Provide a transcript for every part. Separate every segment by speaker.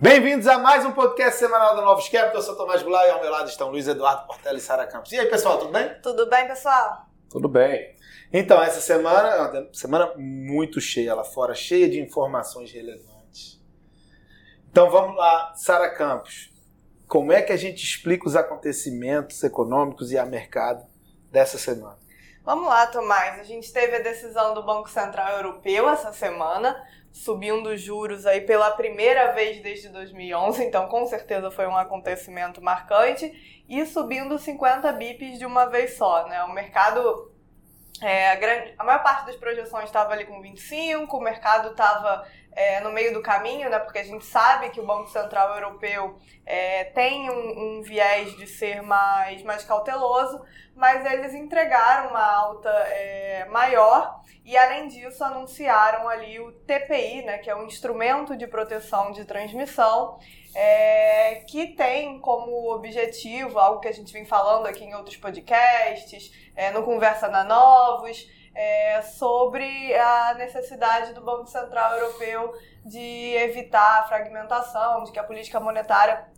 Speaker 1: Bem-vindos a mais um podcast semanal da Novos Capital. Eu sou Tomás Goulart e ao meu lado estão Luiz Eduardo Portela e Sara Campos. E aí, pessoal, tudo bem?
Speaker 2: Tudo bem, pessoal?
Speaker 3: Tudo bem.
Speaker 1: Então, essa semana é uma semana muito cheia lá fora, cheia de informações relevantes. Então vamos lá, Sara Campos. Como é que a gente explica os acontecimentos econômicos e a mercado dessa semana?
Speaker 2: Vamos lá, Tomás. A gente teve a decisão do Banco Central Europeu essa semana, subindo juros aí pela primeira vez desde 2011, então com certeza foi um acontecimento marcante, e subindo 50 bips de uma vez só, né? O mercado é, a, grande, a maior parte das projeções estava ali com 25, o mercado estava é, no meio do caminho, né, porque a gente sabe que o Banco Central Europeu é, tem um, um, viés de ser mais, mais cauteloso, mas eles entregaram uma alta é, maior e, além disso, anunciaram ali o TPI, né, que é um instrumento de proteção de transmissão, é, que tem como objetivo, algo que a gente vem falando aqui em outros podcasts, é, no Conversa na Novos, é, sobre a necessidade do Banco Central Europeu de evitar a fragmentação, de que a política monetária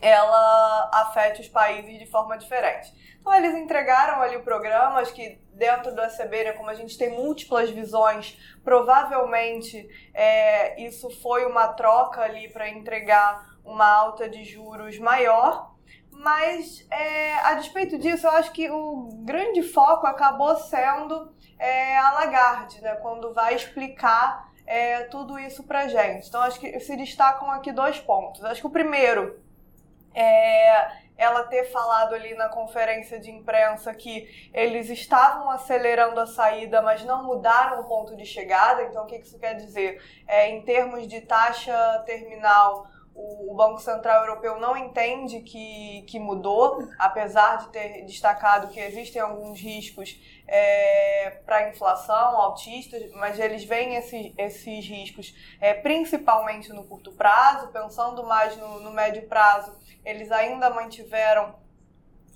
Speaker 2: ela afete os países de forma diferente. Então eles entregaram ali o programa, acho que dentro do ECB, né, como a gente tem múltiplas visões, provavelmente é, isso foi uma troca ali para entregar uma alta de juros maior, mas é, a despeito disso, eu acho que o grande foco acabou sendo é, a Lagarde, né, quando vai explicar é, tudo isso para gente. Então, acho que se destacam aqui dois pontos. Acho que o primeiro é ela ter falado ali na conferência de imprensa que eles estavam acelerando a saída, mas não mudaram o ponto de chegada. Então, o que isso quer dizer? É, em termos de taxa terminal, o Banco Central Europeu não entende que, que mudou, apesar de ter destacado que existem alguns riscos é, para a inflação altistas, mas eles veem esse, esses riscos é, principalmente no curto prazo, pensando mais no, no médio prazo, eles ainda mantiveram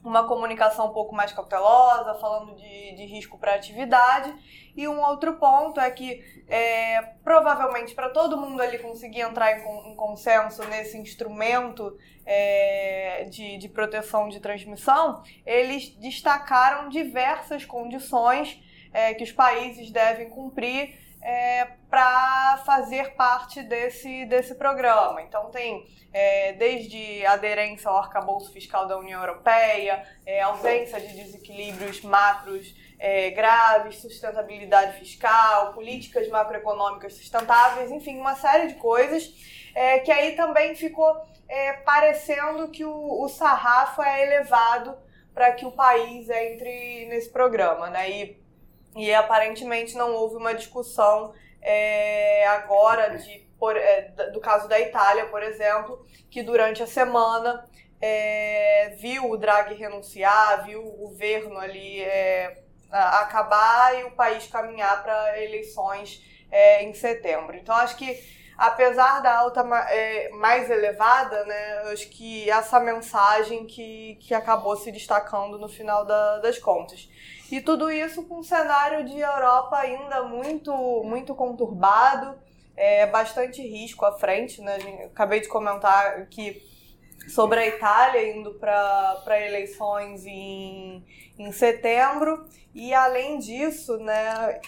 Speaker 2: uma comunicação um pouco mais cautelosa, falando de, de risco para atividade. E um outro ponto é que, é, provavelmente, para todo mundo ali conseguir entrar em, em consenso nesse instrumento é, de, de proteção de transmissão, eles destacaram diversas condições é, que os países devem cumprir é, para fazer parte desse, desse programa. Então, tem é, desde aderência ao arcabouço fiscal da União Europeia, é, ausência de desequilíbrios macros é, graves, sustentabilidade fiscal, políticas macroeconômicas sustentáveis, enfim, uma série de coisas é, que aí também ficou é, parecendo que o, o sarrafo é elevado para que o país entre nesse programa, né? E, e aparentemente não houve uma discussão é, agora de por, é, do caso da Itália, por exemplo, que durante a semana é, viu o Draghi renunciar, viu o governo ali é, acabar e o país caminhar para eleições é, em setembro. Então, acho que apesar da alta é, mais elevada, né, acho que essa mensagem que, que acabou se destacando no final da, das contas. E tudo isso com um cenário de Europa ainda muito, muito conturbado, é, bastante risco à frente. Né? Acabei de comentar que sobre a Itália indo para eleições em, em setembro. E além disso, né,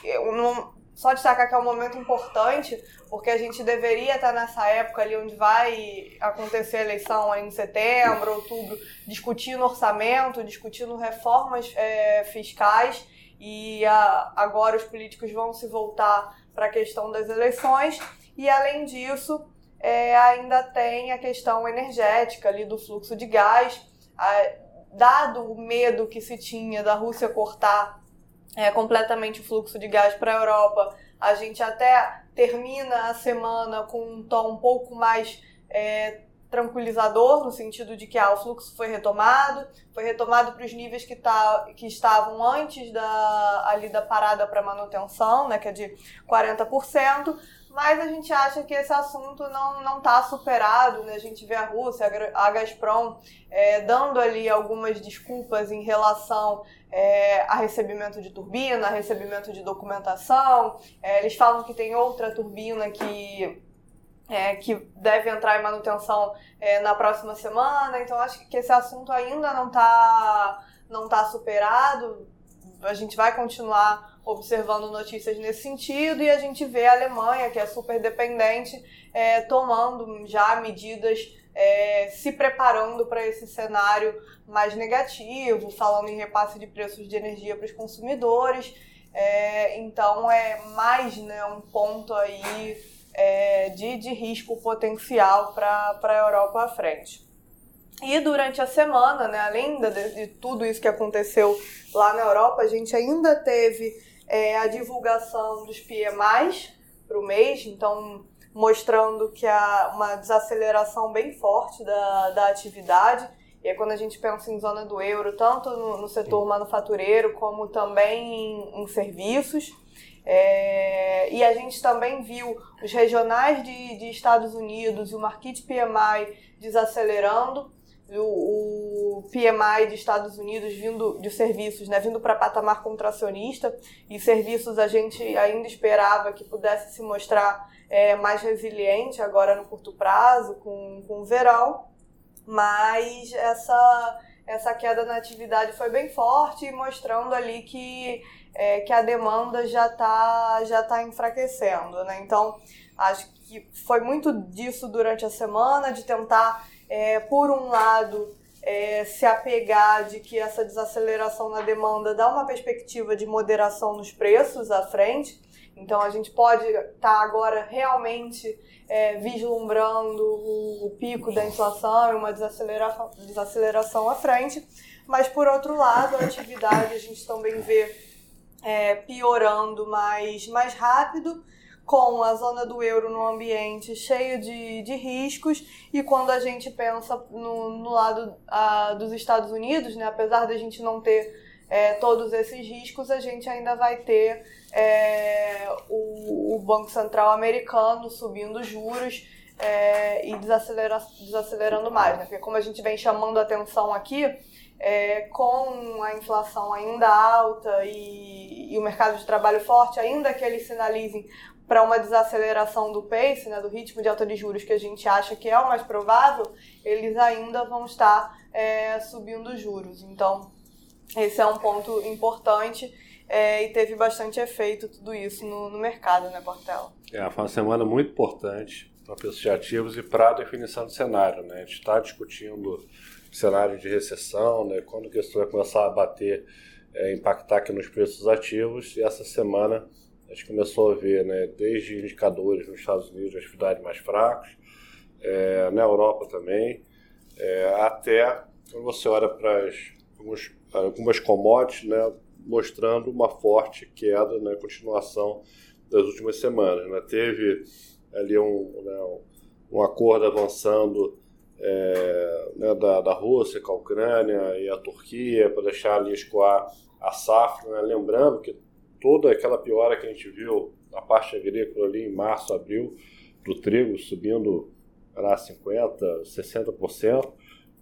Speaker 2: só destacar que é um momento importante, porque a gente deveria estar nessa época ali onde vai acontecer a eleição em setembro, outubro, discutindo orçamento, discutindo reformas é, fiscais. E a, agora os políticos vão se voltar para a questão das eleições e além disso é, ainda tem a questão energética ali do fluxo de gás, a, dado o medo que se tinha da Rússia cortar é, completamente o fluxo de gás para a Europa, a gente até termina a semana com um tom um pouco mais é, tranquilizador, no sentido de que ah, o fluxo foi retomado, foi retomado para os níveis que, tá, que estavam antes da, ali da parada para manutenção, né, que é de 40%, mas a gente acha que esse assunto não está superado, né? A gente vê a Rússia, a Gazprom, é, dando ali algumas desculpas em relação é, a recebimento de turbina, a recebimento de documentação. É, eles falam que tem outra turbina que é, que deve entrar em manutenção é, na próxima semana. Então acho que esse assunto ainda não está não tá superado. A gente vai continuar observando notícias nesse sentido e a gente vê a Alemanha, que é super dependente, é, tomando já medidas, é, se preparando para esse cenário mais negativo, falando em repasse de preços de energia para os consumidores. É, então é mais né, um ponto aí é, de, de risco potencial para a Europa à frente. E durante a semana, né, além de, de, tudo isso que aconteceu lá na Europa, a gente ainda teve é, a divulgação dos PMIs para o mês, então mostrando que há uma desaceleração bem forte da, da atividade. E aí, quando a gente pensa em zona do euro, tanto no, no setor manufatureiro como também em, em serviços. É, e a gente também viu os regionais de, de Estados Unidos e o Market PMI desacelerando, o, PMI de Estados Unidos vindo de serviços, né, vindo para patamar contracionista, e serviços a gente ainda esperava que pudesse se mostrar é, mais resiliente agora no curto prazo, com, com o verão, mas essa, essa queda na atividade foi bem forte, mostrando ali que é, que a demanda já está já tá enfraquecendo, né? Então, acho que foi muito disso durante a semana, de tentar, é, por um lado, é, se apegar de que essa desaceleração na demanda dá uma perspectiva de moderação nos preços à frente. Então, a gente pode estar tá agora realmente é, vislumbrando o, o, pico da inflação e uma desaceleração, desaceleração à frente. Mas, por outro lado, a atividade a gente também vê é, piorando mais, mais rápido, com a zona do euro no ambiente cheio de, de riscos, e quando a gente pensa no, no lado uh, dos Estados Unidos, né, apesar da gente não ter é, todos esses riscos, a gente ainda vai ter é, o, o, Banco Central americano subindo juros é, e desacelera, desacelerando mais. Né? Porque como a gente vem chamando a atenção aqui, é, com a inflação ainda alta e, e, o mercado de trabalho forte, ainda que eles sinalizem para uma desaceleração do pace, né, do ritmo de alta de juros que a gente acha que é o mais provável, eles ainda vão estar é, subindo juros. Então, esse é um ponto importante é, e teve bastante efeito tudo isso no, no mercado, né, Portela?
Speaker 3: É, foi uma semana muito importante para preços de ativos e para a definição do cenário. Né? A gente está discutindo cenário de recessão, né? quando que isso vai começar a bater, é, impactar aqui nos preços ativos. E essa semana a gente começou a ver, né, desde indicadores nos Estados Unidos, atividade mais fracos, é, na Europa também, é, até quando você olha para as, algumas, algumas commodities, né, mostrando uma forte queda, né, continuação das últimas semanas. Né? Teve ali um, né, um acordo avançando é, né, da, da Rússia com a Ucrânia e a Turquia para deixar ali escoar a safra, né? lembrando que toda aquela piora que a gente viu na parte agrícola ali em março, abril, do trigo subindo para 50%, 60%,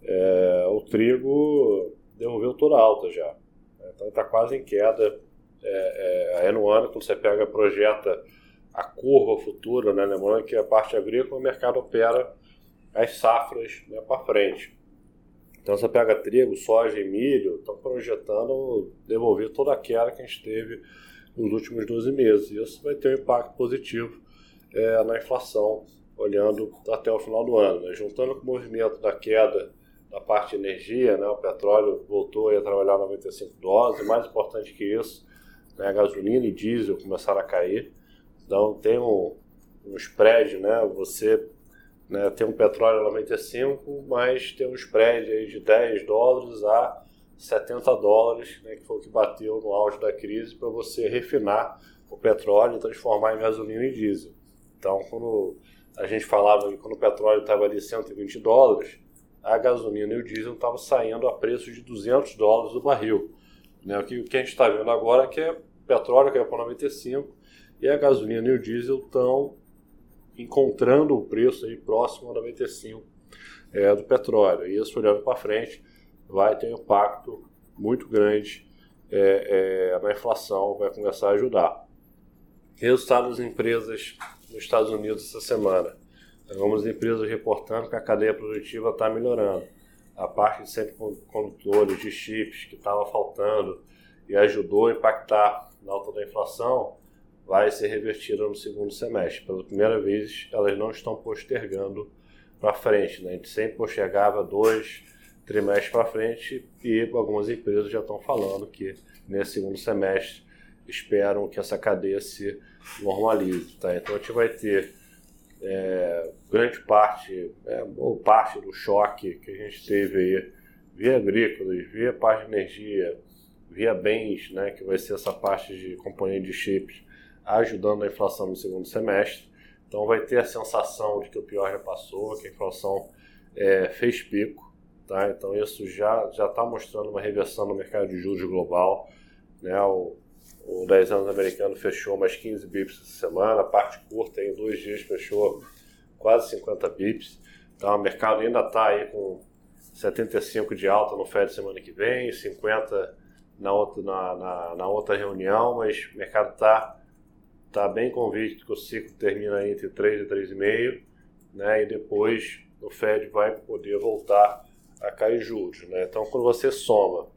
Speaker 3: é, o trigo devolveu toda alta já. Então está quase em queda. É, é, ano ano, quando você pega projeta a curva futura, né? lembrando que a parte agrícola o mercado opera as safras né, para frente. Então você pega trigo, soja e milho, estão projetando devolver toda a queda que a gente teve nos últimos 12 meses. E isso vai ter um impacto positivo é, na inflação, olhando até o final do ano. Né? Juntando com o movimento da queda da parte de energia, né? o petróleo voltou a trabalhar 95 dólares, e mais importante que isso, né? gasolina e diesel começaram a cair. Então tem um, um spread, né? você né? Tem um petróleo a 95, mas tem um spread aí de 10 dólares a 70 dólares, né? que foi o que bateu no auge da crise, para você refinar o petróleo e transformar em gasolina e diesel. Então, quando a gente falava que quando o petróleo estava ali 120 dólares, a gasolina e o diesel estavam saindo a preço de 200 dólares o barril. Né? O, que, a gente está vendo agora é que é petróleo é para 95 e a gasolina e o diesel estão encontrando o preço aí próximo a 95 é, do petróleo. E isso olhando para frente vai ter um impacto muito grande é, é, na inflação, vai começar a ajudar. Resultado das empresas nos Estados Unidos essa semana. algumas empresas reportando que a cadeia produtiva está melhorando. A parte de semicondutores, de chips que estava faltando e ajudou a impactar na alta da inflação, vai ser revertida no segundo semestre. Pela primeira vez, elas não estão postergando para frente. Né? A gente sempre postergava dois trimestres para frente e algumas empresas já estão falando que nesse segundo semestre esperam que essa cadeia se normalize. Tá? Então a gente vai ter é, grande parte, é, ou parte do choque que a gente teve aí via agrícolas, via parte de energia, via bens, né, que vai ser essa parte de componente de chips, ajudando a inflação no segundo semestre. Então vai ter a sensação de que o pior já passou, que a inflação é, fez pico. Tá? Então isso já está mostrando uma reversão no mercado de juros global. Né? O, o 10 anos americano fechou mais 15 bips essa semana, a parte curta em dois dias fechou quase 50 bips. Então o mercado ainda está aí com 75 de alta no Fed semana que vem, 50 na outra, na, na, na outra reunião, mas o mercado está tá bem convicto que o ciclo termina entre 3 e 3,5, né? e depois o Fed vai poder voltar a cair juros. Né? Então, quando você soma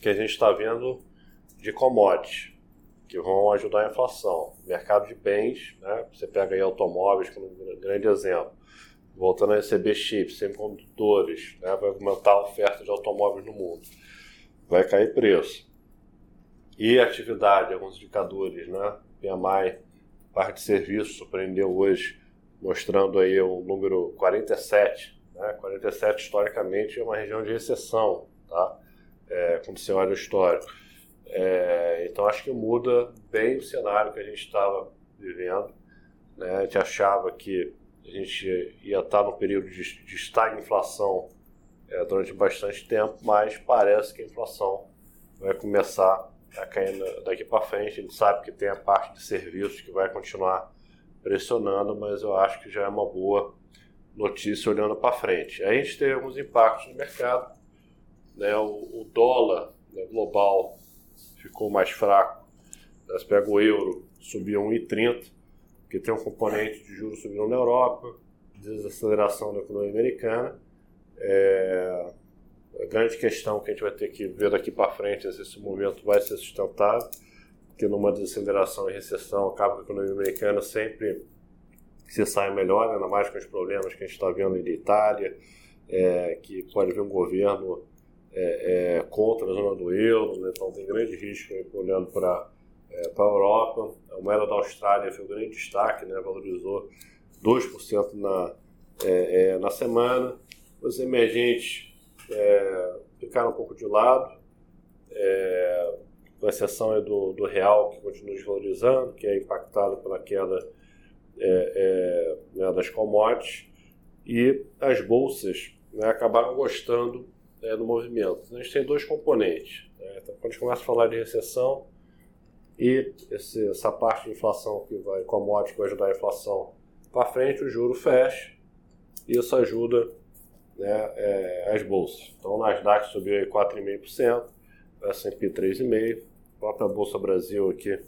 Speaker 3: que a gente está vendo de commodities, que vão ajudar a inflação, mercado de bens, né? você pega aí automóveis como um grande exemplo, voltando a receber chips, semicondutores, né? vai aumentar a oferta de automóveis no mundo, vai cair preço. E atividade, alguns indicadores, né? PMI, parte de serviços, surpreendeu hoje, mostrando aí o número 47. Né? 47 historicamente é uma região de recessão, tá? É, quando você olha o histórico. É, então acho que muda bem o cenário que a gente estava vivendo. Né? A gente achava que a gente ia estar no período de, de inflação é, durante bastante tempo, mas parece que a inflação vai começar a cair daqui para frente. A gente sabe que tem a parte de serviços que vai continuar pressionando, mas eu acho que já é uma boa notícia olhando para frente. Aí a gente teve alguns impactos no mercado. Né? O, o dólar né, global ficou mais fraco. Você pega o euro, subiu 1,30, porque tem um componente de juros subindo na Europa, desaceleração da economia americana. É, a grande questão que a gente vai ter que ver daqui para frente é se esse movimento vai ser sustentável, porque numa desaceleração e recessão acaba que a economia americana sempre se sai melhor, ainda mais com os problemas que a gente está vendo em Itália, é, que pode vir um governo é, é, contra a zona do euro, né? então tem grande risco olhando para é, a Europa. A moeda da Austrália foi um grande destaque, né? valorizou 2% na, é, é, na semana. Os emergentes é, ficaram um pouco de lado, com exceção do, do real, que continua desvalorizando, que é impactado pela queda é, né, das commodities, e as bolsas né, acabaram gostando é, do movimento. Então, a gente tem dois componentes. Né? Então, quando a gente começa a falar de recessão e esse, essa parte de inflação que vai, commodity que vai ajudar a inflação para frente, o juro fecha. E isso ajuda né, é, as bolsas. Então, o Nasdaq subiu 4,5%, o S&P 3,5%, a própria Bolsa Brasil aqui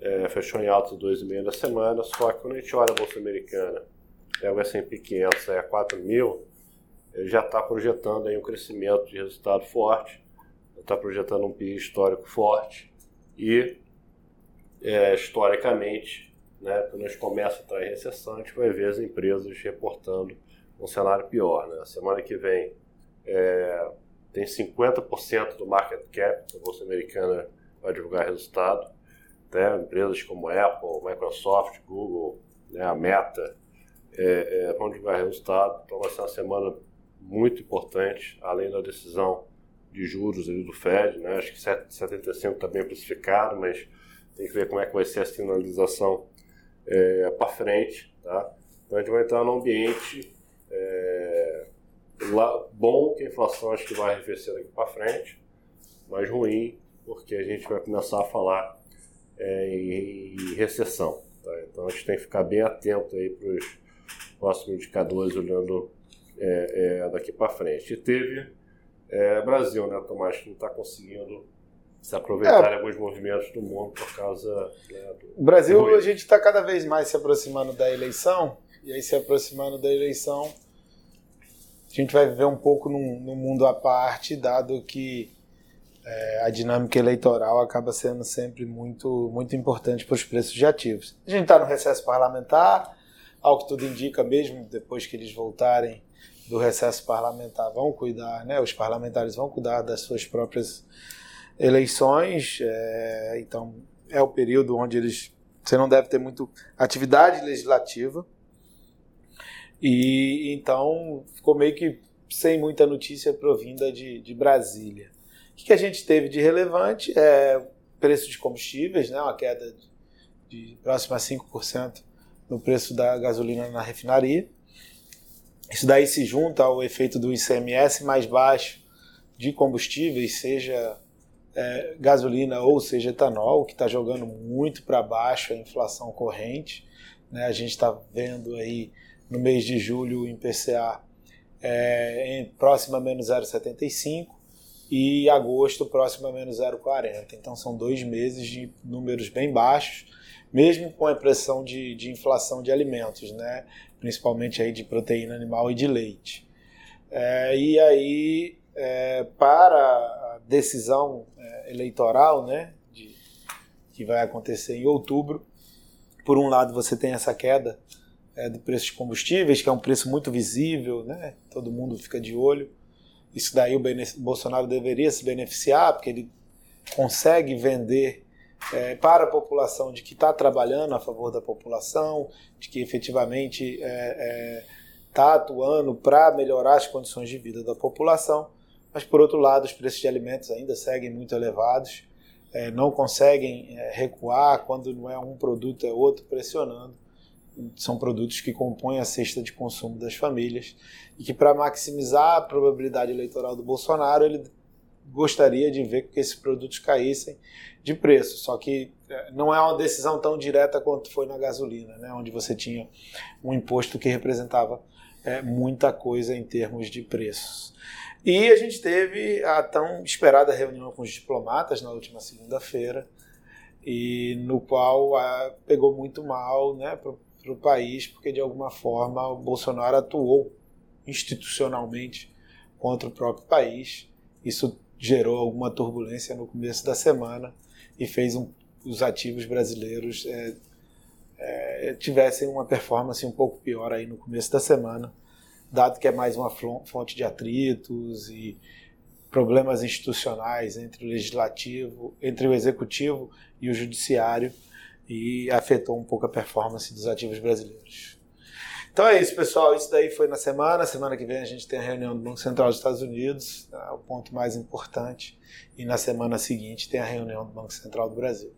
Speaker 3: é, fechou em alta 2,5% da semana, só que quando a gente olha a Bolsa Americana, é o S&P 500 é 4 mil, ele já está projetando aí um crescimento de resultado forte, está projetando um PIB histórico forte e, é, historicamente, né, quando a gente começa a trair recessão, a gente vai ver as empresas reportando um cenário pior. Né? Semana que vem é, tem 50% do market cap, a Bolsa Americana vai divulgar resultado. Né? Empresas como Apple, Microsoft, Google, né, a Meta é, é, vão divulgar resultado. Então vai ser uma semana muito importante, além da decisão de juros ali do Fed. Né? Acho que 75 está bem precificado, mas tem que ver como é que vai ser a sinalização é, para frente. Tá? Então a gente vai entrar num ambiente é, lá, bom que a inflação acho que vai arrefecer daqui para frente, mas ruim porque a gente vai começar a falar é, em, em, recessão. Tá? Então a gente tem que ficar bem atento aí para os próximos indicadores olhando é, é daqui para frente. E teve é, Brasil, né, Tomás, que não está conseguindo se aproveitar é. alguns movimentos do mundo por causa. Né,
Speaker 1: do... O Brasil, a gente está cada vez mais se aproximando da eleição E aí, se aproximando da eleição, a gente vai viver um pouco num, num mundo à parte, dado que é, a dinâmica eleitoral acaba sendo sempre muito, muito importante para os preços de ativos. A gente está no recesso parlamentar, ao que tudo indica, mesmo depois que eles voltarem do recesso parlamentar, vão cuidar, né, os parlamentares vão cuidar das suas próprias eleições, é, então é o período onde eles você não deve ter muito atividade legislativa e então ficou meio que sem muita notícia provinda de, de Brasília. O que a gente teve de relevante é preço de combustíveis, né, uma queda de, próxima a 5% no preço da gasolina na refinaria. Isso daí se junta ao efeito do ICMS mais baixo de combustíveis, seja é, gasolina ou seja etanol, que está jogando muito para baixo a inflação corrente. Né? A gente está vendo aí no mês de julho o IPCA é, em, próximo a menos 0,75 e agosto próximo a menos 0,40. Então são dois meses de números bem baixos, mesmo com a pressão de, de inflação de alimentos, né? principalmente aí de proteína animal e de leite. É, e aí, é, para a decisão eleitoral, né, de, que vai acontecer em outubro. Por um lado, você tem essa queda é, do preço de combustíveis, que é um preço muito visível, né, todo mundo fica de olho. Isso daí o Bolsonaro deveria se beneficiar, porque ele consegue vender é, para a população de que está trabalhando a favor da população, de que efetivamente está é, é, atuando para melhorar as condições de vida da população mas por outro lado os preços de alimentos ainda seguem muito elevados, é, não conseguem é, recuar quando não é um produto é outro pressionando. São produtos que compõem a cesta de consumo das famílias e que para maximizar a probabilidade eleitoral do Bolsonaro ele gostaria de ver que esses produtos caíssem de preço. Só que é, não é uma decisão tão direta quanto foi na gasolina, né, onde você tinha um imposto que representava é, muita coisa em termos de preços. E a gente teve a tão esperada reunião com os diplomatas na última segunda-feira, e no qual a, pegou muito mal né, para o país, porque de alguma forma o Bolsonaro atuou institucionalmente contra o próprio país. Isso gerou alguma turbulência no começo da semana e fez um, os ativos brasileiros é, é, tivessem uma performance um pouco pior aí no começo da semana dado que é mais uma fonte de atritos e problemas institucionais entre o legislativo, entre o executivo e o judiciário e afetou um pouco a performance dos ativos brasileiros. Então é isso, pessoal. Isso daí foi na semana. Semana que vem a gente tem a reunião do Banco Central dos Estados Unidos, tá? o ponto mais importante. E na semana seguinte tem a reunião do Banco Central do Brasil.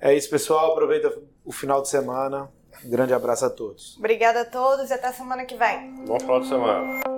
Speaker 1: É isso, pessoal. Aproveita o final de semana. Um grande abraço a todos.
Speaker 2: Obrigada a todos e até semana que vem.
Speaker 3: Bom final de semana.